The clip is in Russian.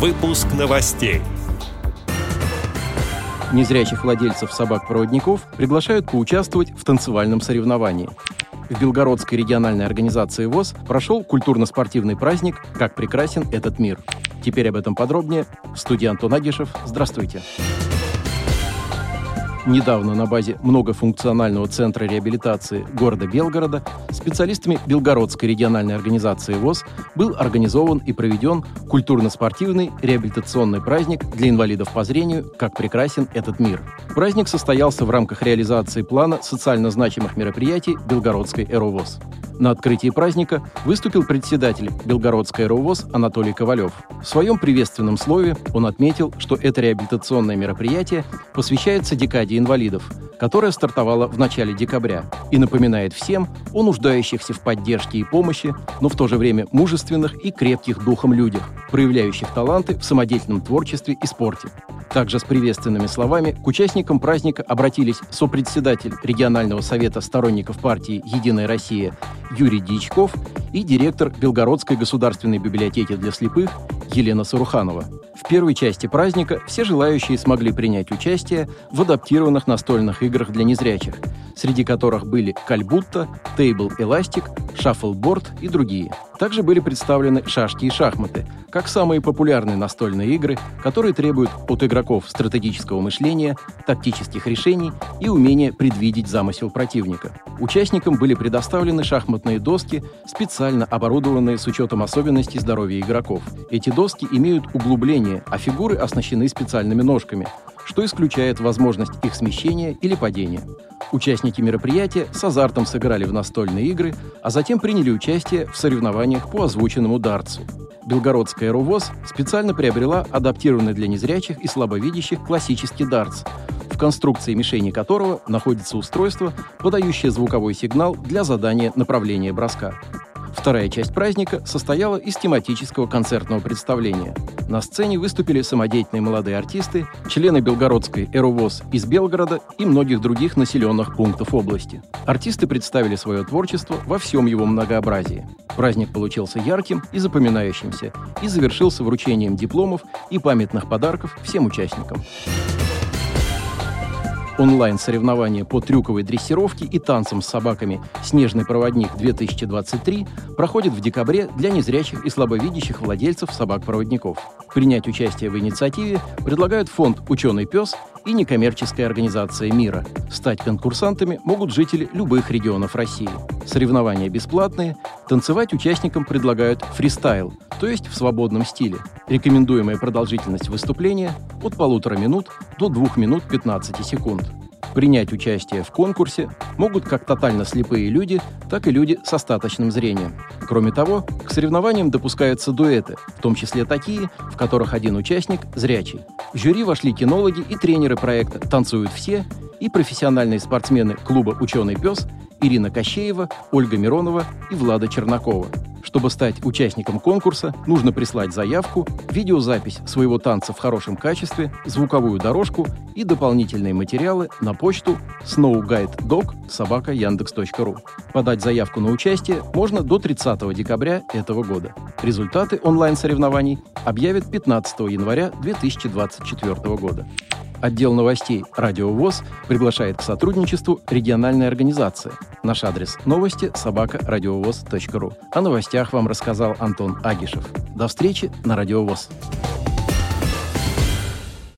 Выпуск новостей. Незрячих владельцев собак-проводников приглашают поучаствовать в танцевальном соревновании. В Белгородской региональной организации ВОЗ прошел культурно-спортивный праздник «Как прекрасен этот мир». Теперь об этом подробнее. В студии Антон Агишев. Здравствуйте. Здравствуйте. Недавно на базе многофункционального центра реабилитации города Белгорода специалистами Белгородской региональной организации ВОЗ был организован и проведен культурно-спортивный реабилитационный праздник для инвалидов по зрению «Как прекрасен этот мир». Праздник состоялся в рамках реализации плана социально значимых мероприятий Белгородской «Эровоз». На открытии праздника выступил председатель Белгородской РОВОЗ Анатолий Ковалев. В своем приветственном слове он отметил, что это реабилитационное мероприятие посвящается декаде инвалидов, которая стартовала в начале декабря и напоминает всем о нуждающихся в поддержке и помощи, но в то же время мужественных и крепких духом людях, проявляющих таланты в самодеятельном творчестве и спорте. Также с приветственными словами к участникам праздника обратились сопредседатель регионального совета сторонников партии «Единая Россия» Юрий Дьячков и директор Белгородской государственной библиотеки для слепых Елена Саруханова. В первой части праздника все желающие смогли принять участие в адаптированных настольных играх для незрячих, среди которых были кальбутта, тейбл эластик, шаффлборд и другие. Также были представлены шашки и шахматы, как самые популярные настольные игры, которые требуют от игроков стратегического мышления, тактических решений и умения предвидеть замысел противника. Участникам были предоставлены шахматные доски, специально оборудованные с учетом особенностей здоровья игроков. Эти доски имеют углубление, а фигуры оснащены специальными ножками, что исключает возможность их смещения или падения. Участники мероприятия с азартом сыграли в настольные игры, а затем приняли участие в соревнованиях по озвученному дартсу. Белгородская РУВОЗ специально приобрела адаптированный для незрячих и слабовидящих классический дартс, в конструкции мишени которого находится устройство, подающее звуковой сигнал для задания направления броска. Вторая часть праздника состояла из тематического концертного представления. На сцене выступили самодеятельные молодые артисты, члены Белгородской «Эровоз» из Белгорода и многих других населенных пунктов области. Артисты представили свое творчество во всем его многообразии. Праздник получился ярким и запоминающимся и завершился вручением дипломов и памятных подарков всем участникам. Онлайн-соревнования по трюковой дрессировке и танцам с собаками «Снежный проводник-2023» проходит в декабре для незрячих и слабовидящих владельцев собак-проводников. Принять участие в инициативе предлагают фонд «Ученый пес» и некоммерческая организация «Мира». Стать конкурсантами могут жители любых регионов России. Соревнования бесплатные, танцевать участникам предлагают фристайл, то есть в свободном стиле. Рекомендуемая продолжительность выступления от полутора минут до 2 минут 15 секунд. Принять участие в конкурсе могут как тотально слепые люди, так и люди с остаточным зрением. Кроме того, к соревнованиям допускаются дуэты, в том числе такие, в которых один участник зрячий. В жюри вошли кинологи и тренеры проекта «Танцуют все» и профессиональные спортсмены клуба «Ученый пес» Ирина Кощеева, Ольга Миронова и Влада Чернакова. Чтобы стать участником конкурса, нужно прислать заявку, видеозапись своего танца в хорошем качестве, звуковую дорожку и дополнительные материалы на почту snowguidedog.sobaka.yandex.ru. Подать заявку на участие можно до 30 декабря этого года. Результаты онлайн-соревнований объявят 15 января 2024 года. Отдел новостей «Радио ВОЗ» приглашает к сотрудничеству региональной организации. Наш адрес – новости собака ру. О новостях вам рассказал Антон Агишев. До встречи на «Радио ВОЗ».